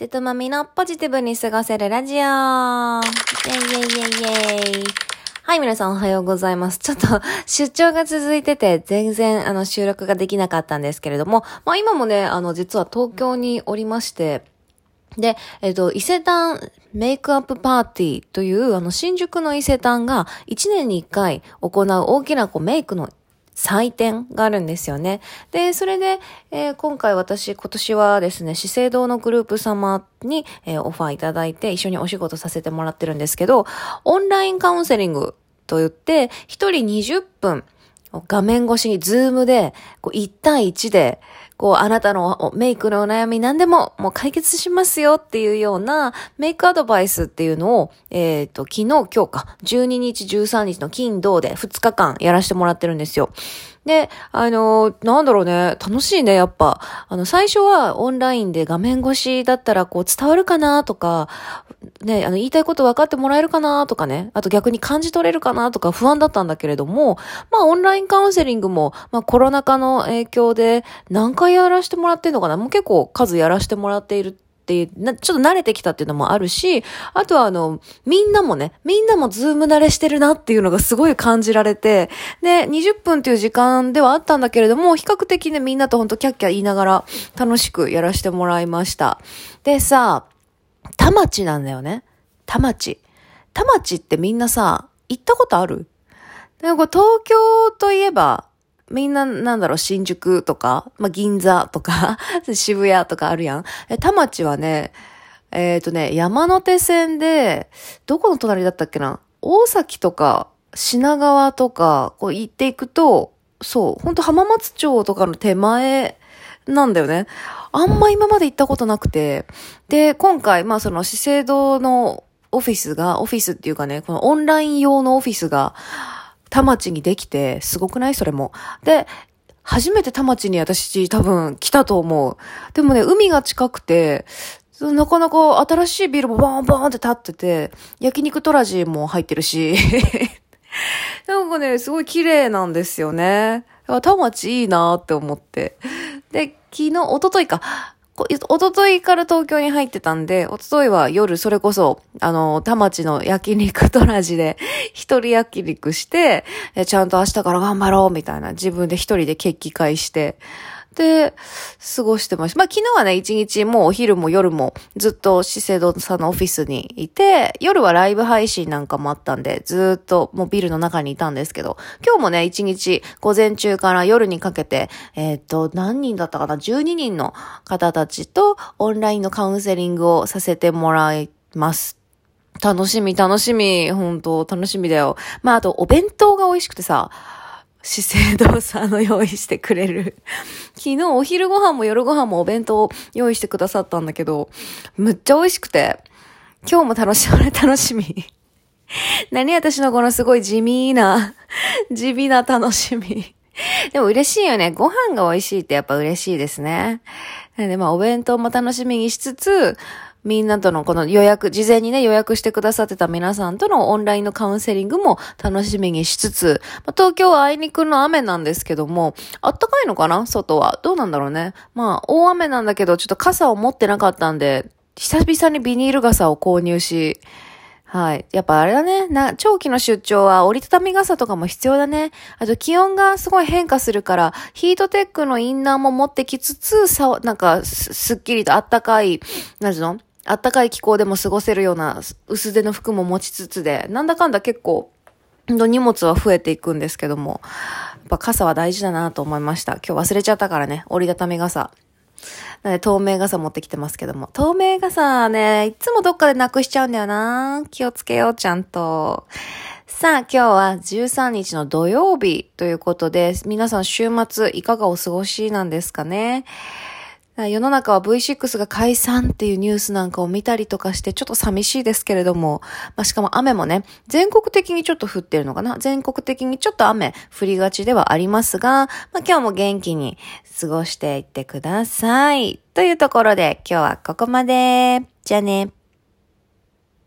瀬戸まみのポジティブに過ごせるラジオ。イェイイェイイェイイェイ。はい、皆さんおはようございます。ちょっと出張が続いてて、全然あの収録ができなかったんですけれども、まあ今もね、あの実は東京におりまして、で、えっと、伊勢丹メイクアップパーティーという、あの、新宿の伊勢丹が1年に1回行う大きなこうメイクの祭典があるんですよね。で、それで、えー、今回私、今年はですね、資生堂のグループ様に、えー、オファーいただいて一緒にお仕事させてもらってるんですけど、オンラインカウンセリングと言って、一人20分、画面越しに Zoom で、こう1対1で、こう、あなたのメイクのお悩み何でももう解決しますよっていうようなメイクアドバイスっていうのを、えっ、ー、と、昨日、今日か、12日、13日の金、土で2日間やらせてもらってるんですよ。で、あの、なんだろうね、楽しいね、やっぱ。あの、最初はオンラインで画面越しだったらこう伝わるかなとか、ね、あの、言いたいこと分かってもらえるかなとかね、あと逆に感じ取れるかなとか不安だったんだけれども、まあ、オンラインカウンセリングも、まあ、コロナ禍の影響で何回やらせてもらってんのかな。もう結構数やらせてもらっているっていう、な、ちょっと慣れてきたっていうのもあるし、あとはあの、みんなもね、みんなもズーム慣れしてるなっていうのがすごい感じられて、で、20分っていう時間ではあったんだけれども、比較的ね、みんなとほんとキャッキャ言いながら楽しくやらせてもらいました。でさ、田町なんだよね。田町。田町ってみんなさ、行ったことある？でも東京といえば、みんな、なんだろう、新宿とか、まあ、銀座とか、渋谷とかあるやん。え、田町はね、えっ、ー、とね、山手線で、どこの隣だったっけな？大崎とか、品川とか、こう行っていくと、そう、ほんと浜松町とかの手前なんだよね。あんま今まで行ったことなくて。で、今回、まあその資生堂のオフィスが、オフィスっていうかね、このオンライン用のオフィスが、田町にできて、すごくない？それも。で、初めて田町に私多分来たと思う。でもね、海が近くて、なかなか新しいビルもバーンバーンって立ってて、焼肉トラジも入ってるし、なんかね、すごい綺麗なんですよね。田町いいなって思って。で、昨日、おとといか、おとといから東京に入ってたんで、おとといは夜それこそ、あの、田町の焼肉とラジで 一人焼肉して、ちゃんと明日から頑張ろうみたいな自分で一人で決起会して、で、過ごしてました。まあ、昨日はね、一日もうお昼も夜もずっと資生堂さんのオフィスにいて、夜はライブ配信なんかもあったんで、ずっともうビルの中にいたんですけど、今日もね、一日午前中から夜にかけて、えっ、ー、と、何人だったかな ?12 人の方たちとオンラインのカウンセリングをさせてもらいます。楽しみ、楽しみ。本当楽しみだよ。まあ、あと、お弁当が美味しくてさ、資生堂さんの用意してくれる。昨日お昼ご飯も夜ご飯もお弁当用意してくださったんだけど、むっちゃ美味しくて、今日も楽しみ、楽しみ。何私のこのすごい地味な、地味な楽しみ。でも嬉しいよね。ご飯が美味しいってやっぱ嬉しいですね。で、まあお弁当も楽しみにしつつ、みんなとのこの予約、事前にね予約してくださってた皆さんとのオンラインのカウンセリングも楽しみにしつつ、まあ、東京はあいにくの雨なんですけども、あったかいのかな？外は？どうなんだろうね？まあ、大雨なんだけど、ちょっと傘を持ってなかったんで、久々にビニール傘を購入し、はい。やっぱあれだね。な、長期の出張は折りたたみ傘とかも必要だね。あと気温がすごい変化するから、ヒートテックのインナーも持ってきつつ、さ、なんかす、っきりとあったかい、なんうの？あったかい気候でも過ごせるような薄手の服も持ちつつで、なんだかんだ結構、荷物は増えていくんですけども、やっぱ傘は大事だなと思いました。今日忘れちゃったからね、折りたたみ傘。なので透明傘持ってきてますけども。透明傘ね、いつもどっかでなくしちゃうんだよな気をつけよう、ちゃんと。さあ、今日は13日の土曜日ということで、皆さん週末いかがお過ごしなんですかね？世の中は V6 が解散っていうニュースなんかを見たりとかしてちょっと寂しいですけれども、まあ、しかも雨もね、全国的にちょっと降ってるのかな？全国的にちょっと雨降りがちではありますが、まあ、今日も元気に過ごしていってください。というところで今日はここまで。じゃあね。